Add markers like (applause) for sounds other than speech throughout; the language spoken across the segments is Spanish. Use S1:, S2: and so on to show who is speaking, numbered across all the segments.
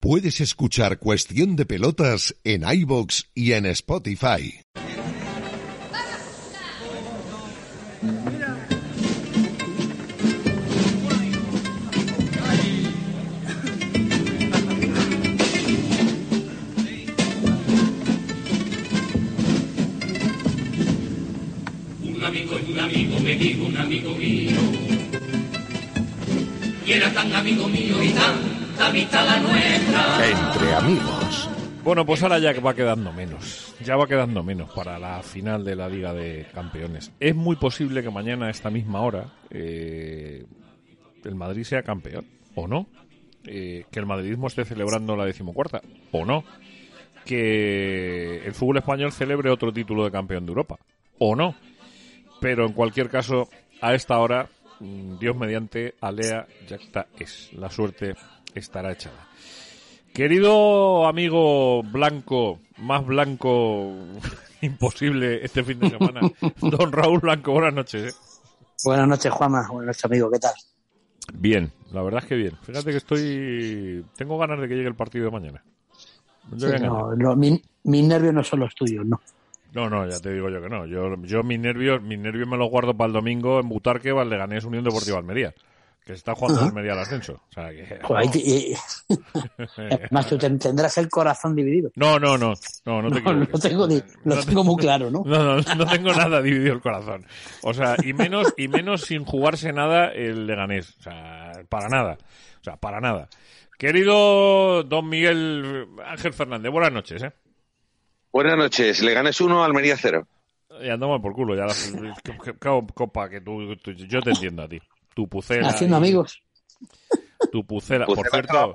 S1: Puedes escuchar Cuestión de Pelotas en iBox y en Spotify.
S2: Bueno, pues ahora ya va quedando menos. Ya va quedando menos para la final de la Liga de Campeones. Es muy posible que mañana a esta misma hora eh, el Madrid sea campeón, o no. Eh, que el madridismo esté celebrando la decimocuarta, o no. Que el fútbol español celebre otro título de campeón de Europa, o no. Pero en cualquier caso, a esta hora, mm, Dios mediante, Alea Yacta es. La suerte estará echada. Querido amigo blanco, más blanco (laughs) imposible este fin de semana, (laughs) don Raúl Blanco, buenas noches. ¿eh?
S3: Buenas noches, Juanma. Buenas noches, amigo. ¿Qué tal?
S2: Bien, la verdad es que bien. Fíjate que estoy. Tengo ganas de que llegue el partido de mañana.
S3: Sí, no, no, mi- mis nervios no son los tuyos, ¿no?
S2: No, no, ya te digo yo que no. Yo, yo mis nervios, mis nervios me los guardo para el domingo en Butarque, Valdeganés, Unión Deportiva Almería. Que se está jugando
S3: Ajá.
S2: Almería al ascenso. O sea que.
S3: Joder, y- (laughs) tú ten- tendrás el corazón dividido.
S2: No, no, no. No, no te
S3: No, lo tengo, lo
S2: No te-
S3: tengo muy claro, ¿no?
S2: No, no, no tengo nada dividido el corazón. O sea, y menos, y menos sin jugarse nada el Leganés. O sea, para nada. O sea, para nada. Querido don Miguel Ángel Fernández, buenas noches, ¿eh?
S4: Buenas noches, le ganes uno, Almería cero.
S2: Y andamos por culo, ya la, que- que- que- copa, que tú, tú- yo te entiendo a ti. Tu pucela.
S3: Haciendo
S2: y-
S3: amigos.
S2: Tu pucela. Por
S4: Pucela se la
S2: cierto.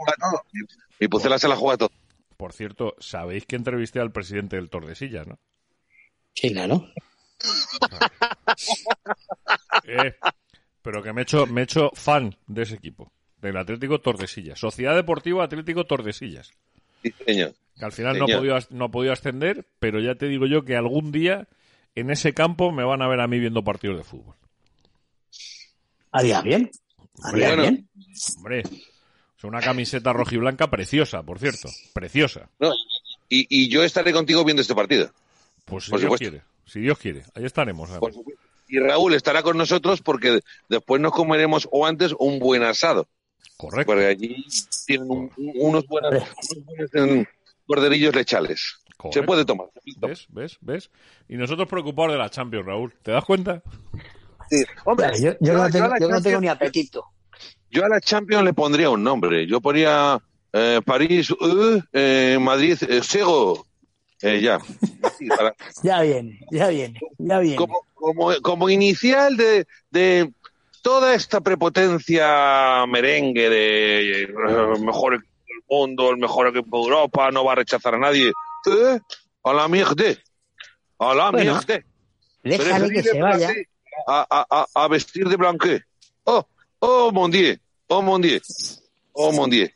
S4: Mi Pucela se la juega todo.
S2: por cierto, sabéis que entrevisté al presidente del Tordesillas, ¿no?
S3: Sí, claro.
S2: Eh, pero que me he hecho, me he hecho fan de ese equipo, del Atlético Tordesillas. Sociedad Deportiva Atlético Tordesillas.
S4: Sí, señor.
S2: Que al final no ha, podido, no ha podido ascender, pero ya te digo yo que algún día en ese campo me van a ver a mí viendo partidos de fútbol.
S3: Haría bien. Haría
S4: Bueno.
S3: bien.
S2: Hombre, es una camiseta rojiblanca preciosa, por cierto. Preciosa.
S4: No, y, y yo estaré contigo viendo este partido.
S2: Pues si
S4: Por
S2: Dios
S4: supuesto.
S2: quiere. Si Dios quiere. Ahí estaremos.
S4: Y Raúl estará con nosotros porque después nos comeremos o antes un buen asado.
S2: Correcto.
S4: Porque allí tienen un- un- unos buenos, unos buenos mm, corderillos lechales.
S2: Correcto.
S4: Se puede tomar.
S2: ¿Ves? ¿Ves? ¿Ves? Y nosotros preocupados de la Champions, Raúl. ¿Te das cuenta?
S4: Sí. Hombre,
S3: Yo, yo no, tengo, yo no ni apetito.
S4: Yo a la Champions le pondría un nombre. Yo ponía eh, París, uh, eh, Madrid, eh, Sego. Eh, ya. Sí, para- (laughs)
S3: Ya viene, ya viene, ya viene.
S4: como, como, como inicial de, de toda esta prepotencia merengue de eh, el mejor equipo del mundo, el mejor equipo de Europa, no va a rechazar a nadie. ¿Eh? A la mierda. A la
S3: Bueno,
S4: mierda.
S3: Déjale que se vaya.
S4: A, a, a vestir de blanque. Oh, oh, mon dieu. Oh, mon dieu. Oh, mon dieu.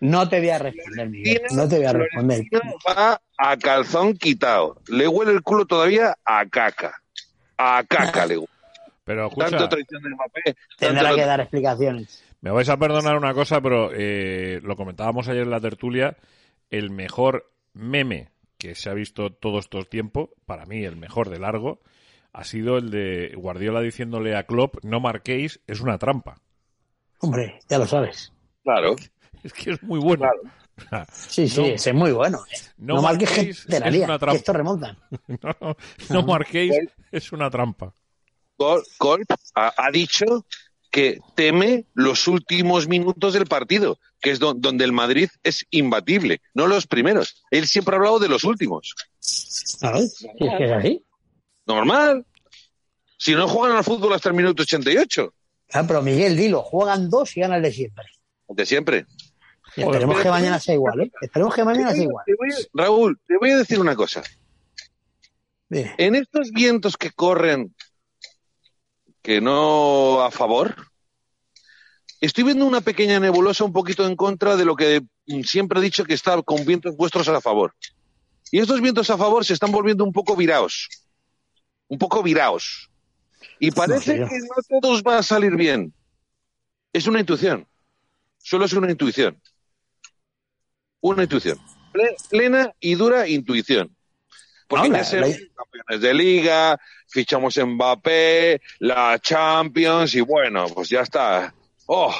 S3: No te voy a responder, Miguel. No te voy a responder.
S4: Va a calzón quitado. Le huele el culo todavía a caca. A caca le huele.
S2: Pero escucha,
S4: Tanto traición de Mbappé.
S3: Tendrá
S4: tanto-
S3: que dar explicaciones.
S2: me vais a perdonar una cosa, pero eh, lo comentábamos ayer en la tertulia. El mejor meme que se ha visto todo estos tiempos, para mí el mejor de largo, ha sido el de Guardiola diciéndole a Klopp, no marquéis, es una trampa.
S3: Hombre, ya lo sabes.
S4: Claro. (laughs)
S2: Es que es muy bueno.
S3: Sí, sí,
S2: No.
S3: ese es muy bueno. ¿eh?
S2: No
S3: No,
S2: marquéis,
S3: de la
S2: es
S3: lía,
S2: una
S3: que
S2: trampa.
S3: esto remonta. (laughs)
S2: No, no, no marquéis, es una trampa.
S4: Col- Colp ha, ha dicho que teme los últimos minutos del partido, que es don- donde el Madrid es imbatible, no los primeros. Él siempre ha hablado de los últimos.
S3: ¿Sabes? Es que es así.
S4: Normal. Si no juegan al fútbol hasta el minuto 88,
S3: Ah, pero Miguel, dilo, juegan dos y ganan el de siempre.
S4: de siempre.
S3: Y esperemos que mañana sea igual, ¿eh? Esperemos que mañana sea igual.
S4: Te voy a- Raúl, te voy a decir una cosa.
S3: Dime.
S4: En estos vientos que corren, que no a favor, estoy viendo una pequeña nebulosa un poquito en contra de lo que siempre he dicho que está con vientos vuestros a favor. Y estos vientos a favor se están volviendo un poco viraos. Un poco viraos. Y parece que no todos va a salir bien. Es una intuición. Solo es una intuición. Una intuición. Ple- Plena y dura intuición. Porque
S3: No,
S4: ya ser
S3: la-
S4: campeones de liga, fichamos Mbappé, la Champions y bueno, pues ya está. Oh,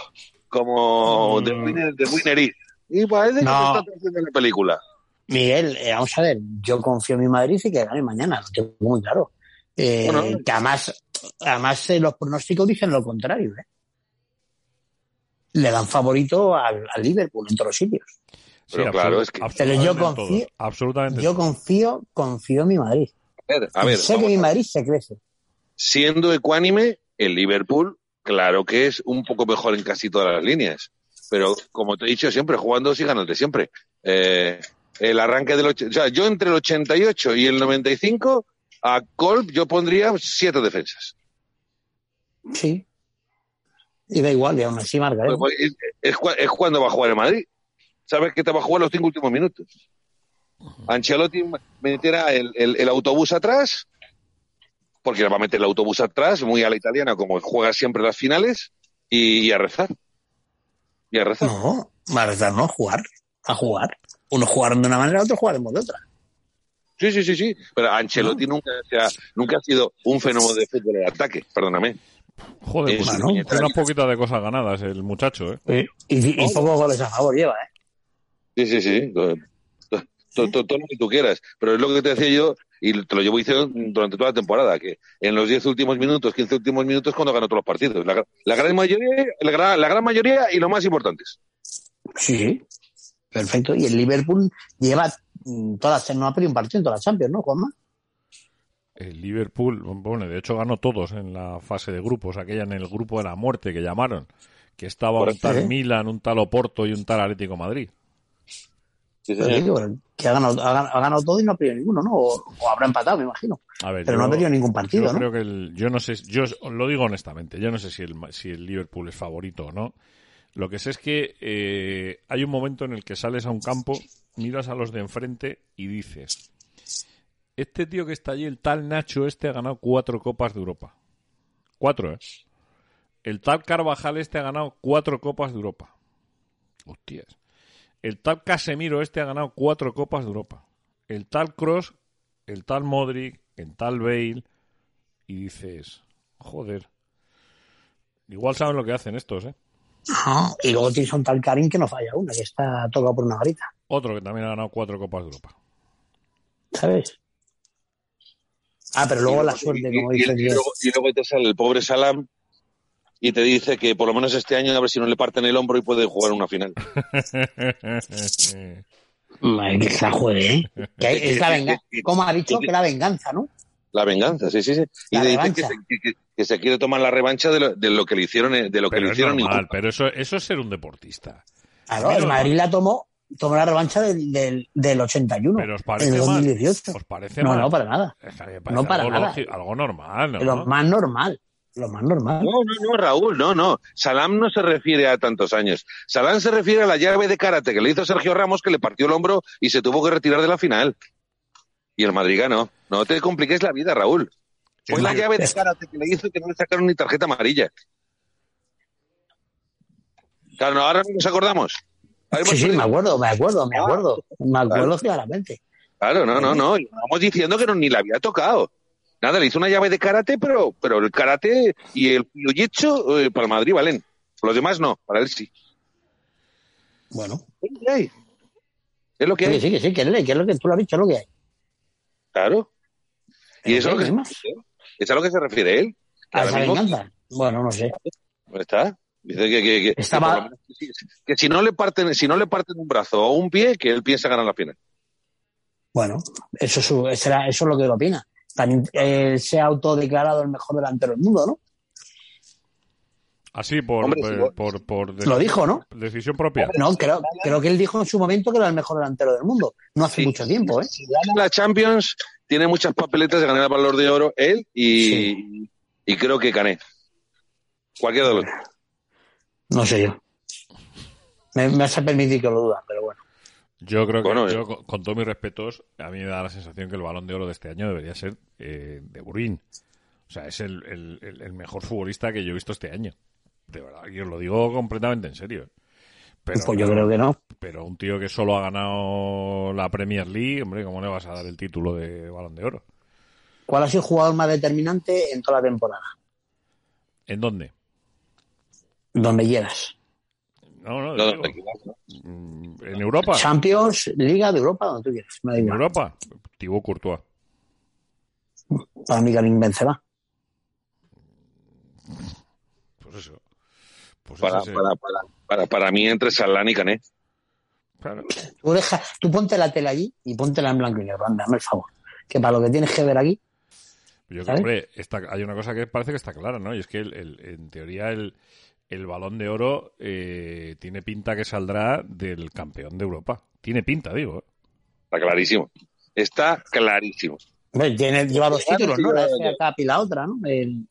S4: como
S2: Mm.
S4: de winner, de winner is. Y parece que
S3: No.
S4: se está haciendo la película.
S3: Miguel, eh, vamos a ver, yo confío en mi Madrid y que gane mañana, lo tengo muy claro. Eh,
S4: Bueno.
S3: que además, además eh, los pronósticos dicen lo contrario. ¿eh? Le dan favorito al, al Liverpool en todos los sitios.
S4: Pero claro, es que-
S3: Pero yo confío-
S2: todo, absolutamente
S3: Yo confío, confío en mi Madrid.
S4: A ver, a ver,
S3: sé que mi
S4: a ver.
S3: Madrid se crece.
S4: siendo ecuánime, el Liverpool, claro que es un poco mejor en casi todas las líneas. Pero como te he dicho siempre, jugando sí ganas de siempre. Eh, el arranque del... O sea, yo entre el 88 y el 95, a Colp yo pondría siete defensas.
S3: Sí. Y da igual, y aún así marca. ¿eh?
S4: Pues, Es, es es cuando va a jugar el Madrid. Sabes que te va a jugar los cinco últimos minutos. Ancelotti meterá el, el- el autobús atrás, porque le va a meter el autobús atrás, muy a la italiana, como juega siempre las finales, y, y a rezar. Y a rezar.
S3: No, va a rezar, no, a jugar. A jugar. Unos jugaron de una manera, otros jugaremos de otra.
S4: Sí, sí, sí, sí. Pero Ancelotti nunca, se ha, nunca ha sido un fenómeno de fútbol de ataque, perdóname.
S2: Joder, pues
S4: Eh,
S2: tiene unas poquitas de cosas ganadas el muchacho, ¿eh?
S3: Y, y pocos goles a favor lleva, ¿eh?
S4: Sí, sí, sí. Todo, todo- todo- todo lo que tú quieras. Pero es lo que te decía yo, y te lo llevo diciendo durante toda la temporada, que en los 10 últimos minutos, 15 últimos minutos, cuando ganó todos los partidos. La, la gran mayoría, la, gran- la gran mayoría y lo más importantes.
S3: Sí. Perfecto. Y el Liverpool lleva mm, todas, no ha perdido un partido en todas las Champions, ¿no, Juanma?
S2: El Liverpool, bueno, de hecho ganó todos en la fase de grupos, aquella en el grupo de la muerte que llamaron, que estaba un tal
S3: ¿eh?
S2: Milan, un tal Oporto y un tal Atlético Madrid.
S4: Sí, sí, sí.
S3: que ha ganado, ha, ganado, todo y no ha perdido ninguno, ¿no? O, o habrá empatado, me imagino.
S2: A ver,
S3: Pero no
S2: yo-
S3: ha perdido ningún partido,
S2: yo
S3: ¿no?
S2: creo que el, yo no sé, yo lo digo honestamente, yo no sé si el, si el Liverpool es favorito o no. Lo que sé es que eh, hay un momento en el que sales a un campo, miras a los de enfrente y dices, este tío que está allí, el tal Nacho este, ha ganado cuatro copas de Europa. Cuatro, ¿eh? El tal Carvajal este ha ganado cuatro copas de Europa. Hostias. El tal Casemiro este ha ganado cuatro copas de Europa. El tal Cross, el tal Modric, el tal Bale. Y dices, joder. Igual saben lo que hacen estos, ¿eh?
S3: Y luego tienes un tal Karim que no falla una, que está tocado por una varita,
S2: Otro que también ha ganado cuatro copas de Europa.
S3: ¿sabes? Ah, pero luego la suerte,
S4: Y-
S3: como
S4: y,
S3: dices
S4: y luego, y luego te sale el pobre Salam y te dice que por lo menos este año a ver si no le parten el hombro y puede jugar una final. (laughs)
S3: Madre, que se la juegue, ¿eh? Que (laughs) es la venganza. Como ha dicho, que la venganza, ¿no?
S4: La venganza, sí, sí, sí. Y
S3: La
S4: le dice que se, que- que- que se quiere tomar la revancha de lo, de lo que le hicieron, eh, de lo que
S2: pero
S4: le
S2: es
S4: hicieron
S2: normal, pero eso, eso es ser un deportista.
S3: Claro, el Madrid la tomó, tomó la revancha del, del, del 81.
S2: Pero os
S3: en
S2: parece
S3: el
S2: mal.
S3: 2018.
S2: ¿Os parece
S3: No,
S2: mal?
S3: no, para nada.
S2: Parece
S3: No para
S2: algo,
S3: nada.
S2: lógico- algo normal, ¿no?
S3: Lo más normal. Lo más normal.
S4: No, no, no, Raúl, no, no. Salam no se refiere a tantos años. Salam se refiere a la llave de karate que le hizo Sergio Ramos, que le partió el hombro y se tuvo que retirar de la final. Y el Madrid ganó. No te compliques la vida, Raúl. Fue la llave de karate que le hizo que no le sacaron ni tarjeta amarilla. Claro, no, ahora no nos acordamos.
S3: Sí, sí, me acuerdo, me acuerdo, me
S4: Ah,
S3: acuerdo. Me acuerdo claramente.
S4: Claro, no, no, no. Vamos diciendo que no, ni la había tocado. Nada, le hizo una llave de karate, pero, pero el karate y el jiu-jitsu eh, para Madrid valen. Los demás no, para él sí.
S3: Bueno,
S4: Es lo que hay. Es lo que
S3: sí,
S4: hay.
S3: sí, que sí, que es, que es lo que tú lo has dicho, es lo que hay.
S4: Claro. Y eso es lo
S3: ¿qué
S4: que, es a lo que se refiere él.
S3: ¿A esa venganza? Bueno, no sé.
S4: ¿Dónde está? Dice que, que, que-
S3: Estaba-
S4: que por lo menos que si- que si no le parten, si no le parten un brazo o un pie, que él piensa ganar la final.
S3: Bueno, eso es, su- será- eso es lo que él opina. También eh, se ha autodeclarado el mejor delantero del mundo, ¿no?
S2: Así por,
S4: Hombre,
S2: por, por, por
S3: Lo dijo, ¿no?
S2: decisión propia.
S3: No, creo, creo que él dijo en su momento que era el mejor delantero del mundo. No hace
S4: Sí.
S3: mucho tiempo, ¿eh?
S4: Si gana la Champions, tiene muchas papeletas de ganar el valor de oro él y, y creo que Cané. Cualquiera de los.
S3: No sé yo. Me, me vas a permitir que lo duda, pero bueno.
S2: Yo creo que,
S4: Bueno,
S2: yo,
S4: eh.
S2: con, con todos mis respetos, a mí me da la sensación que el balón de oro de este año debería ser eh, de Burín. O sea, es el, el- el- el mejor futbolista que yo he visto este año. De verdad, y os lo digo completamente en serio. Pero,
S3: pues yo creo que no.
S2: pero un tío que solo ha ganado la Premier League, hombre, ¿cómo le vas a dar el título de Balón de Oro?
S3: ¿Cuál ha sido el jugador más determinante en toda la temporada?
S2: ¿En dónde?
S3: Donde quieras.
S2: No, no,
S4: No,
S2: digo, mm, en Europa.
S3: Champions, Liga de Europa, donde tú quieras. Me da
S2: En. Europa, Thibaut Courtois.
S3: Para mí, Karim Benzema.
S2: Pues eso. Pues
S4: Para,
S2: ese-
S4: para, para, para, para mí entre Salán y Cané.
S2: claro.
S3: Tú, deja, tú ponte la tele allí y póntela en blanco y negro. Anda, el favor. Que para lo que tienes que ver aquí,
S2: Yo creo, hombre, está- hay una cosa que parece que está clara, ¿no? Y es que el- el- en teoría el, el balón de oro eh, tiene pinta que saldrá del campeón de Europa. Tiene pinta, digo. ¿eh?
S4: Está clarísimo. Está clarísimo.
S3: tiene, lleva dos títulos, ¿no? La FA. Cup y la otra, ¿no? El-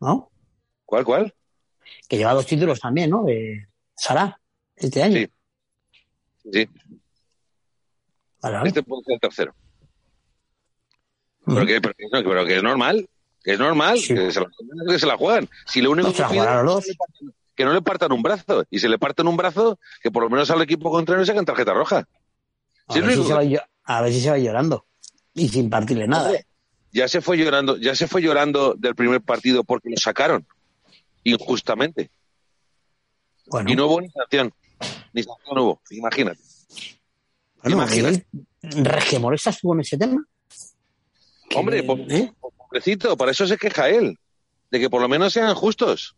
S3: ¿No?
S4: ¿Cuál, cuál?
S3: Que lleva dos títulos también, ¿no? De Sara, este año.
S4: Sí. Sí,
S3: Vale, vale.
S4: este puede ser el tercero. Pero que, pero que- no, pero que es normal. Es normal
S3: Sí.
S4: que, se la, que se la juegan. Si lo único
S3: No,
S4: que pide
S3: los
S4: que no le partan un brazo. Y si le parten un brazo, que por lo menos al equipo contrario sacan tarjeta roja.
S3: A
S4: Sí,
S3: ver, si se va, a ver si se va llorando. Y sin partirle nada.
S4: Ya se fue llorando, ya se fue llorando del primer partido porque lo sacaron. Injustamente.
S3: Bueno,
S4: Y no hubo ni sanción. Ni sanción hubo, imagínate.
S3: bueno
S4: imagínate.
S3: Miguel, ¿Regemolesta estuvo en ese tema?
S4: Hombre, po-
S3: ¿eh?
S4: Pobrecito, para eso se queja él. De que por lo menos sean justos.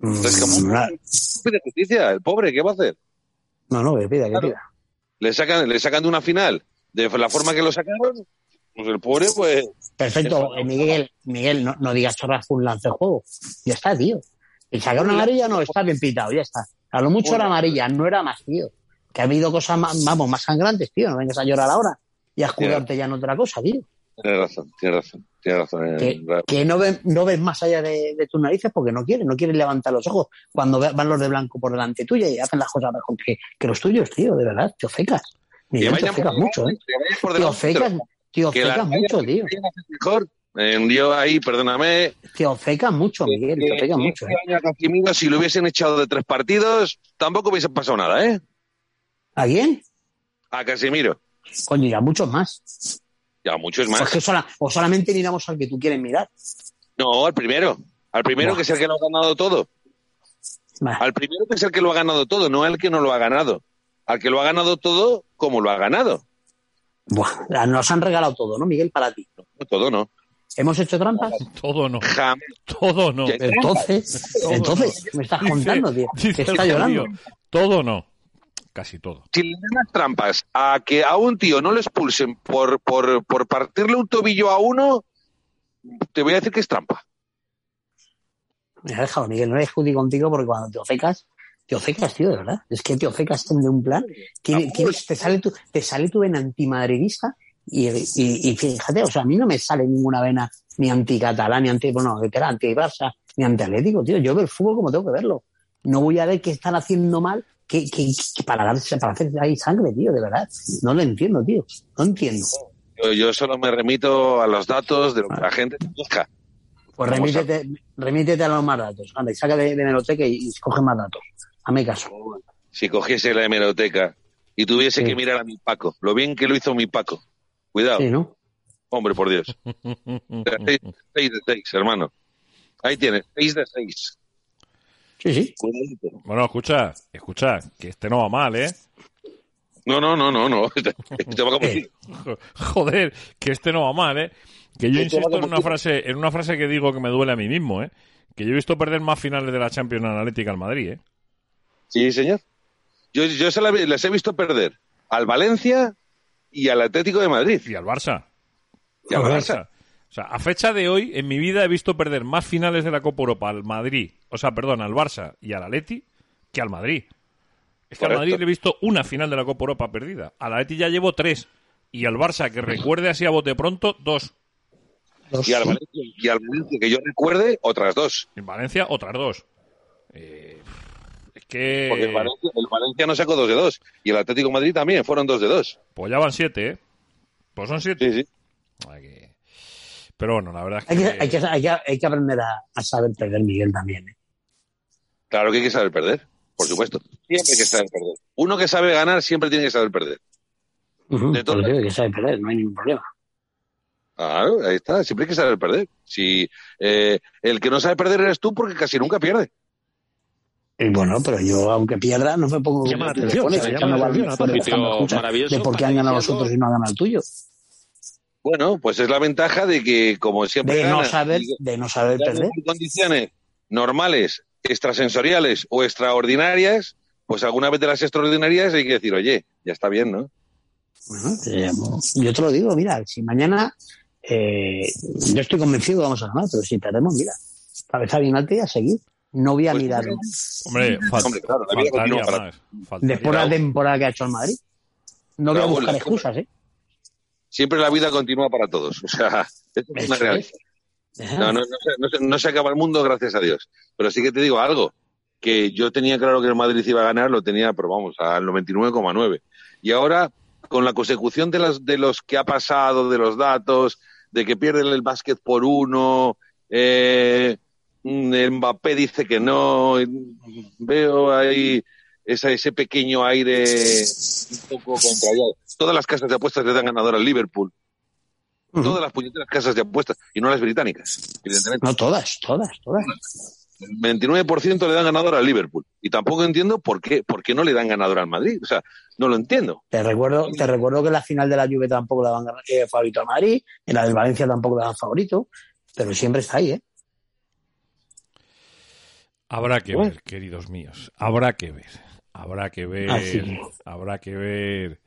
S4: Rescamó.
S3: Mm, na-
S4: Pide justicia, el pobre, ¿qué va a hacer?
S3: No, no, que pida, que
S4: Claro.
S3: pida.
S4: Le sacan, le sacan de una final de la forma que lo sacaron. Pues el pobre, pues.
S3: Perfecto, eh, Miguel, Miguel, no, no digas chorras fue un lance de juego. Ya está, tío. El sacar una amarilla no está bien pitado, ya está. A lo mucho era amarilla, no era más, tío. Que ha habido cosas más, vamos, más sangrantes, tío. No vengas a llorar ahora y a escudarte ya en otra cosa, tío.
S4: Tiene razón, tiene razón, tiene razón. eh,
S3: Que, no, ves, no ves más allá de, de tus narices porque no quieres, no quieres levantar los ojos cuando ve- van los de blanco por delante tuya y hacen las cosas mejor que, que los tuyos, tío, de verdad, te ofecas. Miguel, te ofecas mucho, ¿eh? Te ofecas, te ofecas mucho, tío.
S4: mejor. Eh, yo ahí, perdóname.
S3: Te ofecas mucho, Miguel, te ofecas mucho,
S4: este
S3: ¿eh?
S4: si lo hubiesen echado de tres partidos, tampoco hubiese pasado nada, ¿eh?
S3: ¿A quién?
S4: A Casemiro.
S3: Coño, y a muchos más.
S4: Ya, muchos
S3: Pues
S4: más.
S3: que sola- o solamente miramos al que tú quieres mirar.
S4: No, al primero. Al primero que es el que lo ha ganado todo. Al primero que es el que lo ha ganado todo, no al que no lo ha ganado. Al que lo ha ganado todo, como lo ha ganado.
S3: Buah, nos han regalado todo, ¿no, Miguel? Para ti.
S4: No, todo no.
S3: ¿Hemos hecho trampas?
S2: Todo no.
S4: Jamás.
S2: Todo no.
S3: Entonces,
S2: Todo
S3: entonces, me estás
S2: Dice-
S3: contando, tío.
S2: dice
S3: Está
S4: este
S2: el
S3: llorando.
S2: Todo no. Casi todo.
S4: Si le dan las trampas a que a un tío no le expulsen por, por, por partirle un tobillo a uno, te voy a decir que es trampa.
S3: Me ha dejado, Miguel, no eres judío contigo porque cuando te ofecas, te ofecas, tío, de verdad. Es que te ofecas de un plan. Te, sale tu, te sale tu vena antimadridista y, y, y fíjate, o sea, a mí no me sale ninguna vena ni anticatalán, ni anti, bueno, anti-Barça, ni anti-Atlético, tío. Yo veo el fútbol como tengo que verlo. No voy a ver qué están haciendo mal que, que, que para, darse, para hacer ahí sangre, tío, de verdad. No lo entiendo, tío. No entiendo.
S4: Yo, yo solo me remito a los datos de lo que la gente te busca.
S3: Pues remítete, remítete a los más datos. Anda, y saca de, de Meroteca y, y coge más datos. Hazme caso.
S4: Si cogiese la hemeroteca y tuviese
S3: Sí.
S4: que mirar a mi Paco, lo bien que lo hizo mi Paco. Cuidado,
S3: Sí, ¿no?
S4: hombre, por Dios. (laughs) Seis, seis de seis, hermano. Ahí tienes, seis de seis.
S3: Sí, sí.
S4: Cuidadito.
S2: Bueno, escucha, escucha, que este no va mal, ¿eh?
S4: No, no, no, no, no. (laughs) Te, te va como
S3: Eh. (laughs)
S2: Joder, que este no va mal, ¿eh? Que yo
S4: Este
S2: insisto en una frase, en una frase que digo que me duele a mí mismo, ¿eh? Que yo he visto perder más finales de la Champions Analítica al Madrid, ¿eh?
S4: Sí, señor. Yo, yo se la- les he visto perder al Valencia y al Atlético de Madrid.
S2: Y al Barça.
S4: Y al
S3: Al
S4: Barça.
S2: O sea, a fecha de hoy, en mi vida he visto perder más finales de la Copa Europa al Madrid, o sea, perdón, al Barça y al Atleti, que al Madrid. Es que al. Madrid le he visto una final de la Copa Europa perdida. Al Atleti ya llevo tres. Y al Barça, que recuerde así a bote pronto, dos.
S4: Y al Valencia, y al Valencia, que yo recuerde, otras dos.
S2: En Valencia, otras dos. Eh, es que...
S4: Porque el Valencia, el Valencia no sacó dos de dos. Y el Atlético de Madrid también, fueron dos de dos.
S2: Pues ya van siete, ¿eh? Pues son siete.
S4: Sí, sí.
S2: Pero bueno, la verdad es
S3: Hay
S2: que...
S3: hay que, hay que, hay que aprender a, a saber perder, Miguel, también. ¿eh?
S4: Claro que hay que saber perder. por supuesto. Siempre hay que saber perder. Uno que sabe ganar siempre tiene que saber perder. De todo.
S3: eso digo que sabe perder, no hay ningún problema.
S4: Claro, ahí está. Siempre hay que saber perder. Si eh, el que no sabe perder eres tú porque casi nunca pierde.
S3: Y bueno, pero yo, aunque pierda, no me pongo
S5: Llama la atención, llama la atención,
S6: maravilloso
S3: de por qué han ganado los otros y no han ganado el tuyo.
S4: Bueno, pues es la ventaja de que, como siempre,
S3: De no
S4: ganas
S3: saber, de no saber perder.
S4: en condiciones normales, extrasensoriales o extraordinarias, pues alguna vez de las extraordinarias hay que decir, oye, ya está bien, ¿no?
S3: Bueno, eh, yo te lo digo, mira, si mañana eh, yo estoy convencido que vamos a ganar, pero si perdemos, mira, cabeza bien alta y a seguir. No voy a
S4: Pues,
S3: mirar
S2: Hombre, fal-
S4: Hombre, claro, la vida
S2: faltaría
S4: continúa para
S2: más. faltaría.
S3: después de la temporada que ha hecho el Madrid. No voy a buscar excusas, ¿eh?
S4: Siempre la vida continúa para todos. O sea, (laughs) es una realidad. No, no, no, se, no se- no se acaba el mundo, gracias a Dios. Pero sí que te digo algo, que yo tenía claro que el Madrid iba a ganar, lo tenía, pero vamos, al 99,9. Y ahora, con la consecución de, las, de los que ha pasado, de los datos, de que pierden el básquet por uno, eh, mm, el Mbappé dice que no, veo ahí esa, ese pequeño aire un poco contrariado. Todas las casas de apuestas le dan ganador al Liverpool. Todas las puñeteras casas de apuestas, y no las británicas, evidentemente.
S3: No todas, todas, todas.
S4: El 29% le dan ganador al Liverpool. Y tampoco entiendo por qué, por qué no le dan ganador al Madrid. O sea, no lo entiendo.
S3: Te recuerdo, te recuerdo que en la final de la Juve tampoco le van eh, favorito a Madrid, en la del Valencia tampoco le dan favorito, pero siempre está ahí, ¿eh?
S2: Habrá que
S4: Bueno.
S2: ver, queridos míos. Habrá que ver. Habrá que ver.
S3: Así.
S2: Habrá que ver.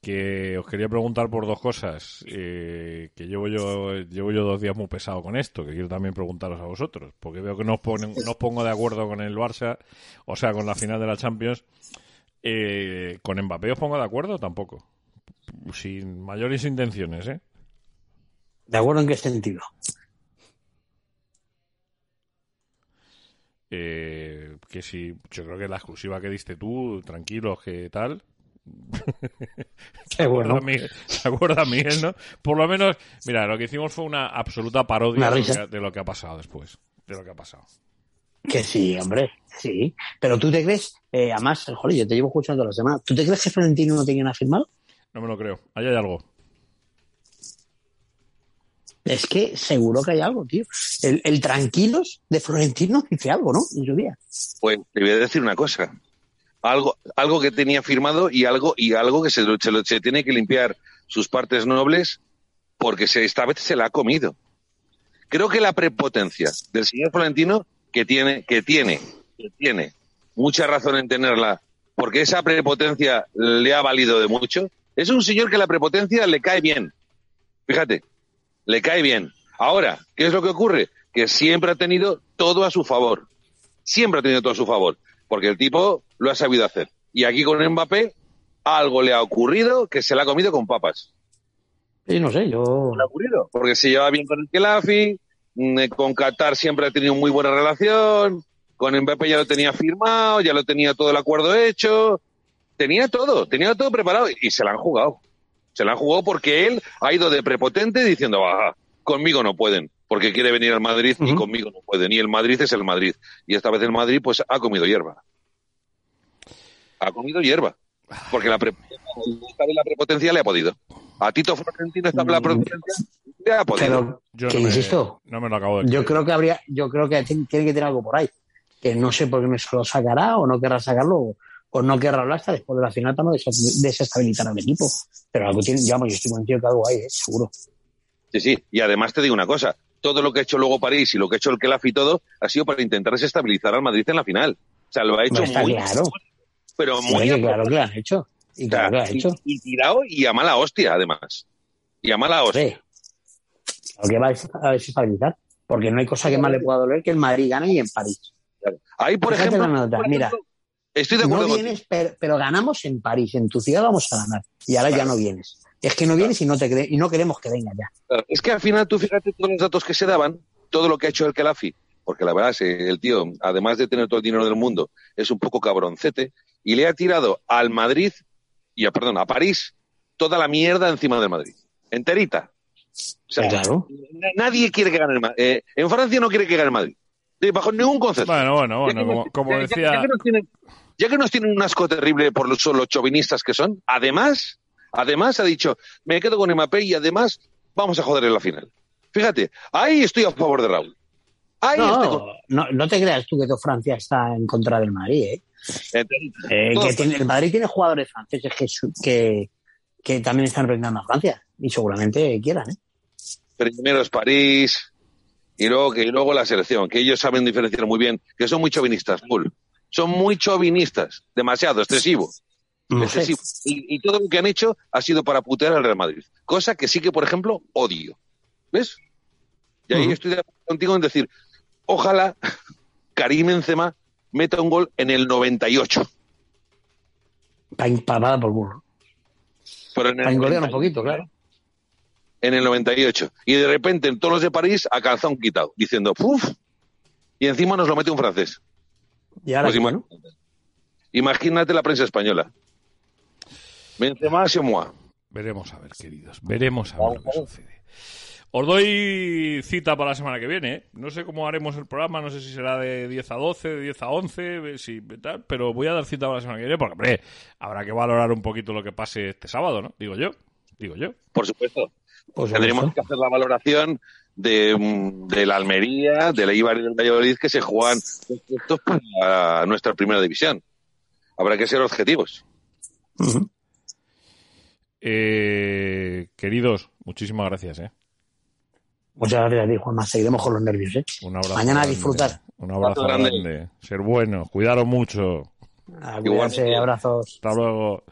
S2: Que os quería preguntar por dos cosas. eh, que llevo yo, llevo yo dos días muy pesado con esto. Que quiero también preguntaros a vosotros. Porque veo que no os, ponen, no os pongo de acuerdo con el Barça. O sea, con la final de la Champions. Eh, ¿Con Mbappé os pongo de acuerdo? Tampoco. Sin mayores intenciones, ¿eh?
S3: ¿De acuerdo en qué sentido?
S2: Eh, que si yo creo que la exclusiva que diste tú, tranquilos, que tal. (laughs)
S3: Qué bueno.
S2: ¿Te acuerdas, Miguel? ¿Te acuerdas, Miguel, no? Por lo menos, mira, lo que hicimos fue una absoluta parodia de lo, que, de lo que ha pasado después. De lo que ha pasado.
S3: Que sí, hombre, sí. Pero tú te crees, eh, además, joder, yo te llevo escuchando la semana, ¿tú te crees que Florentino no tenía nada firmado?
S2: No me lo creo. Ahí hay algo.
S3: Es que seguro que hay algo, tío. El, el tranquilos de Florentino dice algo, ¿no? En su día.
S4: Pues te voy a decir una cosa. Algo, algo que tenía firmado y algo, y algo que se, se, tiene que limpiar sus partes nobles porque esta vez se la ha comido. Creo que la prepotencia del señor Florentino, que tiene, que tiene, que tiene mucha razón en tenerla, porque esa prepotencia le ha valido de mucho, es un señor que la prepotencia le cae bien. Fíjate, le cae bien. Ahora, ¿qué es lo que ocurre? Que siempre ha tenido todo a su favor. Siempre ha tenido todo a su favor. Porque el tipo lo ha sabido hacer. Y aquí con Mbappé, algo le ha ocurrido que se la ha comido con papas.
S3: Sí, no sé, yo.
S4: Le ha ocurrido. Porque se lleva bien con el Kelafi, mm, con Qatar siempre ha tenido muy buena relación, con Mbappé ya lo tenía firmado, ya lo tenía todo el acuerdo hecho, tenía todo, tenía todo preparado y se la han jugado. Se la han jugado porque él ha ido de prepotente diciendo, "Ah, conmigo no pueden, porque quiere venir al Madrid y conmigo no pueden. Y el Madrid es el Madrid. Y esta vez el Madrid pues ha comido hierba. Ha comido hierba. Porque la, pre- prepotencia le ha podido. A Tito Florentino esta vez la prepotencia le ha podido.
S3: Pero, que
S2: no me,
S3: insisto,
S2: no me lo acabo de
S3: yo
S2: creer.
S3: creo que habría, yo creo que tiene tiene que tener algo por ahí. Que no sé por qué no se lo sacará o no querrá sacarlo o, o no querrá hablar hasta después de la final para no desestabilizar al equipo. Pero algo tiene, digamos, yo estoy convencido que algo hay, ¿eh? seguro.
S4: Sí, sí. Y además te digo una cosa. Todo lo que ha hecho luego París y lo que ha hecho el Kelaf y todo ha sido para intentar desestabilizar al Madrid en la final. O sea, lo ha hecho
S3: No, está
S4: muy,
S3: claro.
S4: pero muy
S3: claro que lo han hecho. Y
S4: O sea,
S3: claro que lo han hecho.
S4: y tirado y a mala hostia, además. Y a mala hostia.
S3: Hombre, Claro que va a des- a desestabilizar. Porque no hay cosa que más le pueda doler que el Madrid gane y en París.
S4: Ahí, por
S3: Fíjate
S4: ejemplo,
S3: nota,
S4: por
S3: mira.
S4: Estoy de acuerdo
S3: no vienes, pero, pero ganamos en París, en tu ciudad vamos a ganar. Y ahora ya no vienes. Es que no vienes y no te cre- y no queremos que venga ya.
S4: Claro, Es que al final tú fíjate todos los datos que se daban, todo lo que ha hecho el Kelafi, porque la verdad es que el tío, además de tener todo el dinero del mundo, es un poco cabroncete, y le ha tirado al Madrid, y a, perdón, a París, toda la mierda encima del Madrid. Enterita. O sea,
S3: claro.
S4: na- nadie quiere que gane el Madrid. Eh, en Francia no quiere que gane el Madrid. De- Bajo ningún concepto.
S2: Bueno, bueno, bueno, como, como
S4: ya- ya-
S2: decía,
S4: ya que nos tienen- un asco terrible por los, los chauvinistas que son, además, además ha dicho, me quedo con Mbappé y además vamos a joder en la final. Fíjate, ahí estoy a favor de Raúl. Ahí estoy con-
S3: No, no, te creas tú que todo Francia está en contra del Madrid, ¿eh?
S4: Entonces,
S3: Eh,
S4: todo-
S3: que tiene- el Madrid tiene jugadores franceses que, que, que también están representando a Francia y seguramente quieran, ¿eh?
S4: primero es París y luego que y luego la selección, que ellos saben diferenciar muy bien, que son muy chauvinistas, Raúl. Son muy chauvinistas, demasiado, excesivo. excesivo. Y, y todo lo que han hecho ha sido para putear al Real Madrid. Cosa que sí que, por ejemplo, odio. ¿Ves? Y ahí
S3: Ujú.
S4: estoy de acuerdo contigo en decir, ojalá (laughs) Karim Benzema meta un gol en el 98.
S3: Para por burro.
S4: Pero en el,
S3: Para un
S4: 98,
S3: poquito, claro.
S4: en el 98. Y de repente en todos los de París a calzón quitado, diciendo, ¡puf! Y encima nos lo mete un francés.
S3: Y ahora,
S4: Pues
S3: ¿qué,
S4: ima-
S3: no?
S4: Imagínate la prensa española.
S2: Veremos a ver, queridos. Veremos a ver lo que sucede. Os doy cita para la semana que viene. ¿eh? No sé cómo haremos el programa, no sé si será de 10 a 12, de 10 a 11, si, tal, pero voy a dar cita para la semana que viene porque, hombre, habrá que valorar un poquito lo que pase este sábado, ¿no? Digo yo, digo yo.
S4: Por supuesto.
S3: Pues
S4: Tendremos que hacer la valoración de, mm, de la Almería, de la Ibar y del Valladolid que se juegan los puestos para nuestra primera división. Habrá que ser objetivos.
S2: Eh, queridos, muchísimas gracias, ¿eh?
S3: Muchas gracias a ti, Juanma. Seguiremos con los nervios, ¿eh?
S2: Un abrazo.
S3: Mañana a disfrutar.
S2: Un abrazo
S4: Abrazo
S2: grande.
S4: grande.
S2: Ser bueno, cuidaros mucho.
S3: Cuidarse, abrazos.
S2: Hasta luego.